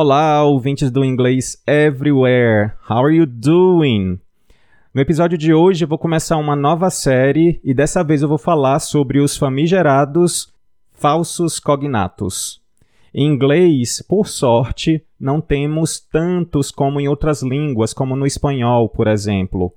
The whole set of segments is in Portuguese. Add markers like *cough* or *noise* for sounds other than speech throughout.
Olá, ouvintes do Inglês Everywhere. How are you doing? No episódio de hoje eu vou começar uma nova série e dessa vez eu vou falar sobre os famigerados falsos cognatos. Em inglês, por sorte, não temos tantos como em outras línguas, como no espanhol, por exemplo.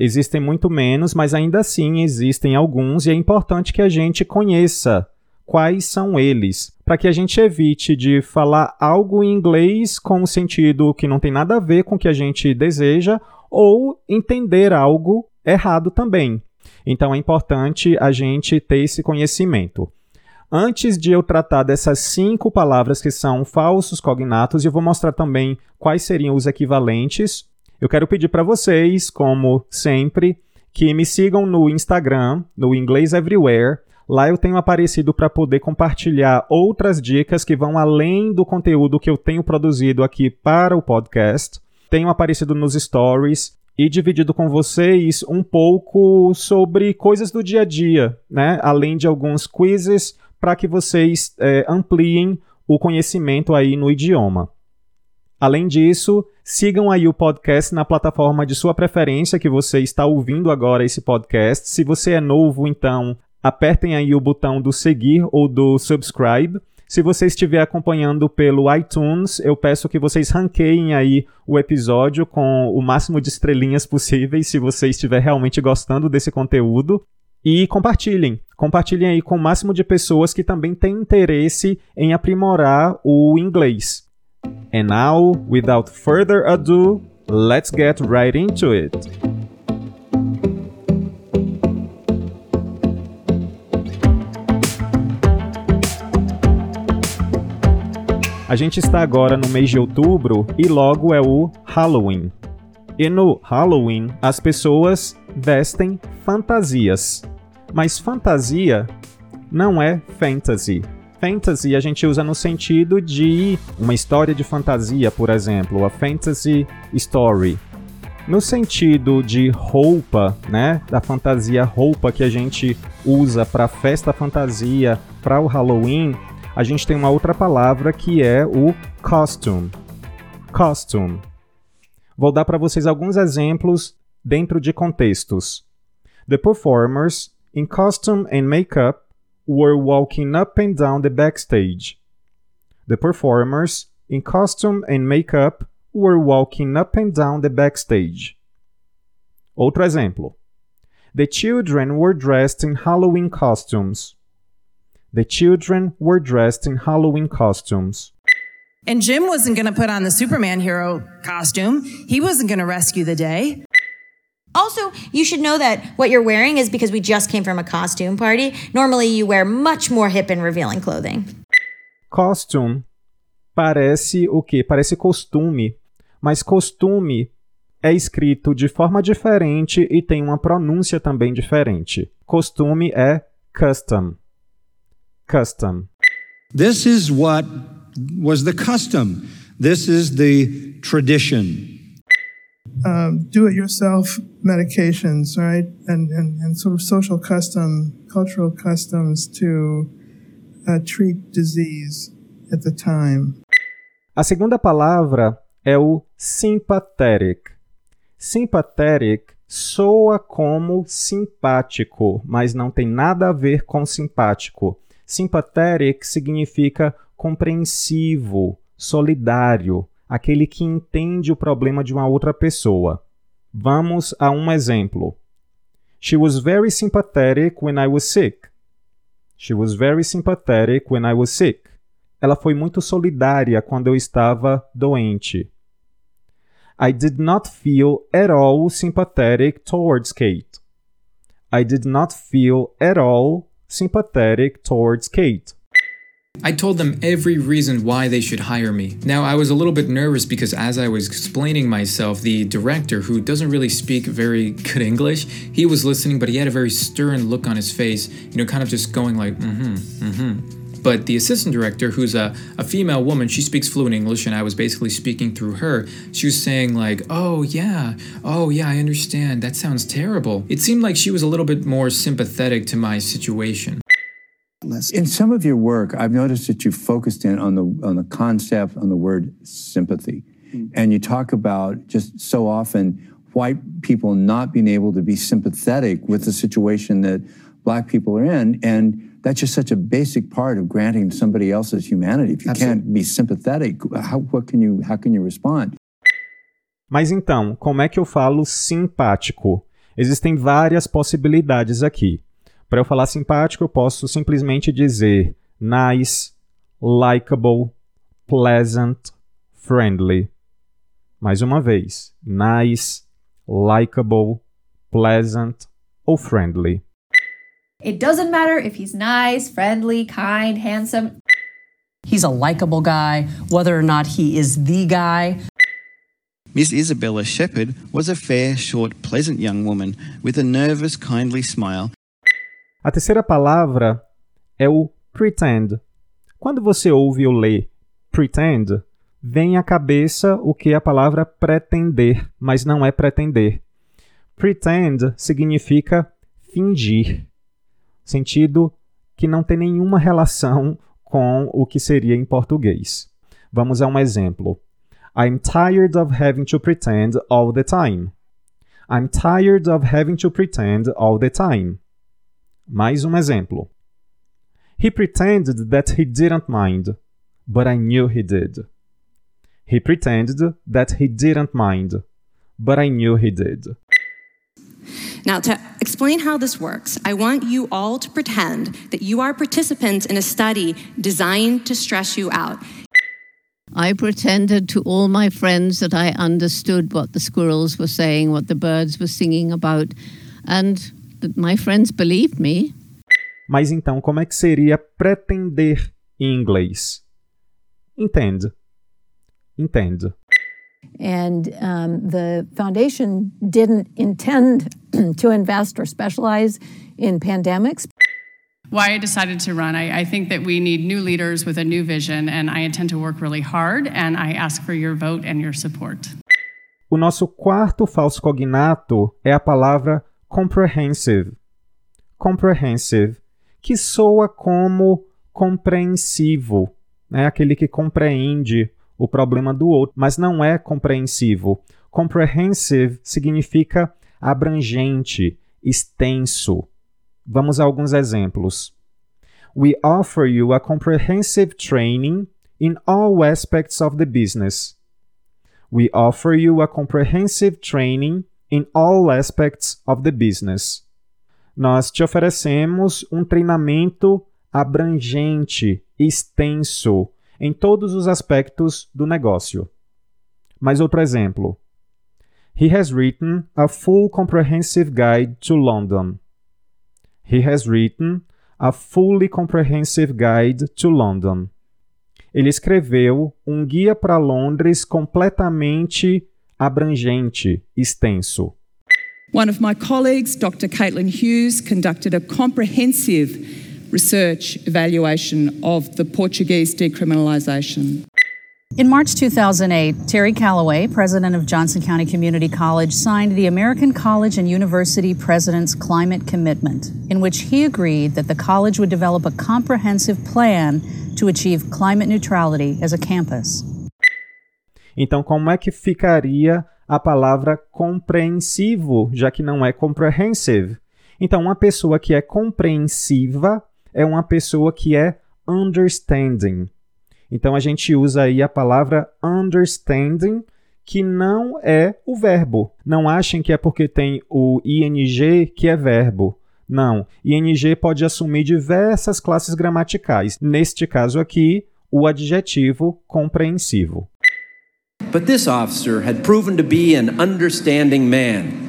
Existem muito menos, mas ainda assim existem alguns e é importante que a gente conheça quais são eles, para que a gente evite de falar algo em inglês com um sentido que não tem nada a ver com o que a gente deseja ou entender algo errado também. Então é importante a gente ter esse conhecimento. Antes de eu tratar dessas cinco palavras que são falsos cognatos, eu vou mostrar também quais seriam os equivalentes. Eu quero pedir para vocês, como sempre, que me sigam no Instagram, no Inglês Everywhere, Lá eu tenho aparecido para poder compartilhar outras dicas que vão além do conteúdo que eu tenho produzido aqui para o podcast. Tenho aparecido nos stories e dividido com vocês um pouco sobre coisas do dia a dia, né? Além de alguns quizzes para que vocês é, ampliem o conhecimento aí no idioma. Além disso, sigam aí o podcast na plataforma de sua preferência que você está ouvindo agora esse podcast. Se você é novo, então apertem aí o botão do seguir ou do subscribe. Se você estiver acompanhando pelo iTunes, eu peço que vocês ranqueiem aí o episódio com o máximo de estrelinhas possíveis, se você estiver realmente gostando desse conteúdo. E compartilhem. Compartilhem aí com o máximo de pessoas que também têm interesse em aprimorar o inglês. And now, without further ado, let's get right into it. A gente está agora no mês de outubro e logo é o Halloween. E no Halloween, as pessoas vestem fantasias. Mas fantasia não é fantasy. Fantasy a gente usa no sentido de uma história de fantasia, por exemplo, a fantasy story. No sentido de roupa, né, da fantasia roupa que a gente usa para festa fantasia, para o Halloween, a gente tem uma outra palavra que é o costume. Costume. Vou dar para vocês alguns exemplos dentro de contextos. The performers, in costume and makeup, were walking up and down the backstage. The performers, in costume and makeup, were walking up and down the backstage. Outro exemplo. The children were dressed in Halloween costumes. The children were dressed in Halloween costumes. And Jim wasn't going to put on the Superman hero costume. He wasn't going to rescue the day. Also, you should know that what you're wearing is because we just came from a costume party. Normally, you wear much more hip and revealing clothing. Costume parece o quê? Parece costume, mas costume é escrito de forma diferente e tem uma pronúncia também diferente. Costume é custom. Custom. This is what was the custom. This is the tradition. Um, do it yourself medications, right? And, and, and sort of social custom, cultural customs to uh, treat disease at the time. A segunda palavra é o sympathetic. Sympathetic soa como simpático, mas não tem nada a ver com simpático. Sympathetic significa compreensivo, solidário, aquele que entende o problema de uma outra pessoa. Vamos a um exemplo. She was very sympathetic when I was sick. She was very sympathetic when I was sick. Ela foi muito solidária quando eu estava doente. I did not feel at all sympathetic towards Kate. I did not feel at all sympathetic towards Kate. I told them every reason why they should hire me. Now, I was a little bit nervous because as I was explaining myself, the director, who doesn't really speak very good English, he was listening, but he had a very stern look on his face, you know, kind of just going like, mm hmm, mm hmm. But the assistant director, who's a, a female woman, she speaks fluent English, and I was basically speaking through her. She was saying, like, oh, yeah, oh, yeah, I understand. That sounds terrible. It seemed like she was a little bit more sympathetic to my situation. In some of your work, I've noticed that you focused in on the on the concept, on the word sympathy, mm. and you talk about just so often white people not being able to be sympathetic with the situation that black people are in, and that's just such a basic part of granting somebody else's humanity. If you Absolutely. can't be sympathetic, how what can you how can you respond? Mas então, como é que eu falo simpático? Existem várias possibilidades aqui. Para eu falar simpático, eu posso simplesmente dizer nice, likable, pleasant, friendly. Mais uma vez, nice, likable, pleasant ou friendly. It doesn't matter if he's nice, friendly, kind, handsome. He's a likable guy, whether or not he is the guy. Miss Isabella Shepherd was a fair, short, pleasant young woman with a nervous, kindly smile A terceira palavra é o pretend. Quando você ouve ou lê pretend, vem à cabeça o que é a palavra pretender, mas não é pretender. Pretend significa fingir, sentido que não tem nenhuma relação com o que seria em português. Vamos a um exemplo. I'm tired of having to pretend all the time. I'm tired of having to pretend all the time. Mais um exemplo. He pretended that he didn't mind, but I knew he did. He pretended that he didn't mind, but I knew he did. Now, explain how this works, I want you all to pretend that you are participants in a study designed to stress you out. I pretended to all my friends that I understood what the squirrels were saying, what the birds were singing about, and my friends believed me. Mas então, como é que seria pretender em inglês? Entende. Entende. And um, the foundation didn't intend *clears throat* to invest or specialize in pandemics. Why I decided to run, I, I, think that we need new leaders with a new vision, and I intend to work really hard, and I ask for your vote and your support. O nosso quarto falso cognato é a palavra comprehensive. Comprehensive, que soa como compreensivo, né? aquele que compreende o problema do outro, mas não é compreensivo. Comprehensive significa abrangente, extenso. Vamos a alguns exemplos. We offer you a comprehensive training in all aspects of the business. We offer you a comprehensive training in all aspects of the business. Nós te oferecemos um treinamento abrangente, extenso, em todos os aspectos do negócio. Mais outro exemplo. He has written a full comprehensive guide to London. He has written a fully comprehensive guide to London. Ele escreveu um guia para Londres completamente abrangente, extenso. One of my colleagues, Dr. Caitlin Hughes, conducted a comprehensive research evaluation of the Portuguese decriminalisation. In March 2008, Terry Calloway, president of Johnson County Community College, signed the American College and University President's Climate Commitment, in which he agreed that the college would develop a comprehensive plan to achieve climate neutrality as a campus. Então, como é que ficaria a palavra compreensivo, já que não é comprehensive? Então, uma pessoa que é compreensiva é uma pessoa que é understanding. Então, a gente usa aí a palavra understanding, que não é o verbo. Não achem que é porque tem o ing que é verbo. Não, ing pode assumir diversas classes gramaticais. Neste caso aqui, o adjetivo compreensivo. But this officer had proven to be an understanding man.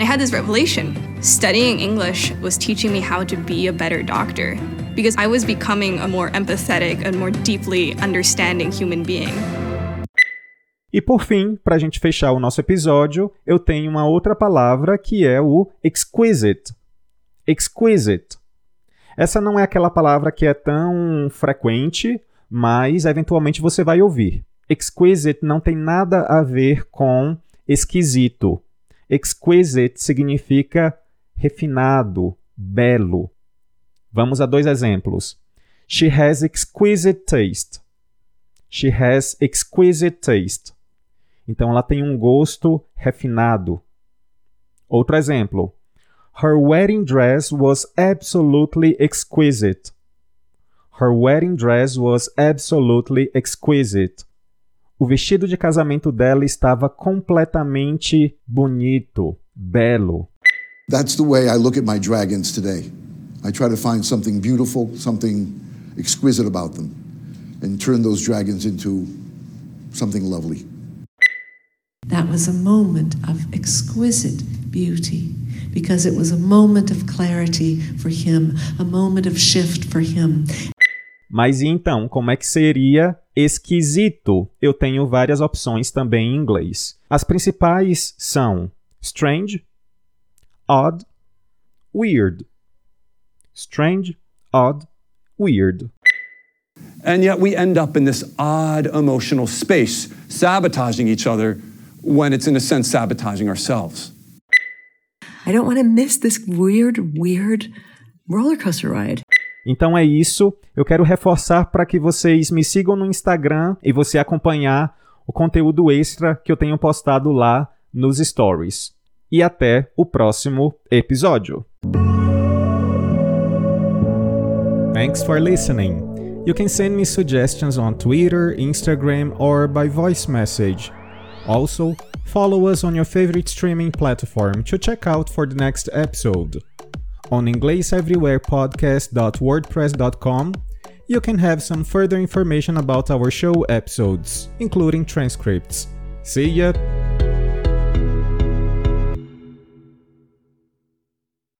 I had this revelation. Studying English was teaching me how to be a better doctor because I was becoming a more empathetic and more deeply understanding human being. E por fim, para a gente fechar o nosso episódio, eu tenho uma outra palavra que é o exquisite. Exquisite. Essa não é aquela palavra que é tão frequente, mas eventualmente você vai ouvir. Exquisite não tem nada a ver com esquisito. Exquisite significa refinado, belo. Vamos a dois exemplos. She has exquisite taste. She has exquisite taste. Então ela tem um gosto refinado. Outro exemplo. Her wedding dress was absolutely exquisite. Her wedding dress was absolutely exquisite. O vestido de casamento dela estava completamente bonito, belo. That's the way I look at my dragons today. I try to find something beautiful, something exquisite about them, and turn those dragons into something lovely. That was a moment of exquisite beauty because it was a moment of clarity for him, a moment of shift for him. Mas e então, como é que seria esquisito? Eu tenho várias opções também em inglês. As principais são strange, odd, weird. Strange, odd, weird. And yet we end up in this odd emotional space, sabotaging each other when it's, in a sense, sabotaging ourselves. I don't want to miss this weird, weird roller coaster ride. Então é isso. Eu quero reforçar para que vocês me sigam no Instagram e você acompanhar o conteúdo extra que eu tenho postado lá nos stories. E até o próximo episódio. Thanks for listening. You can send me suggestions on Twitter, Instagram, or by voice message. Also, follow us on your favorite streaming platform to check out for the next episode. On EnglishEverywherePodcast.wordpress.com, you can have some further information about our show episodes, including transcripts. See ya!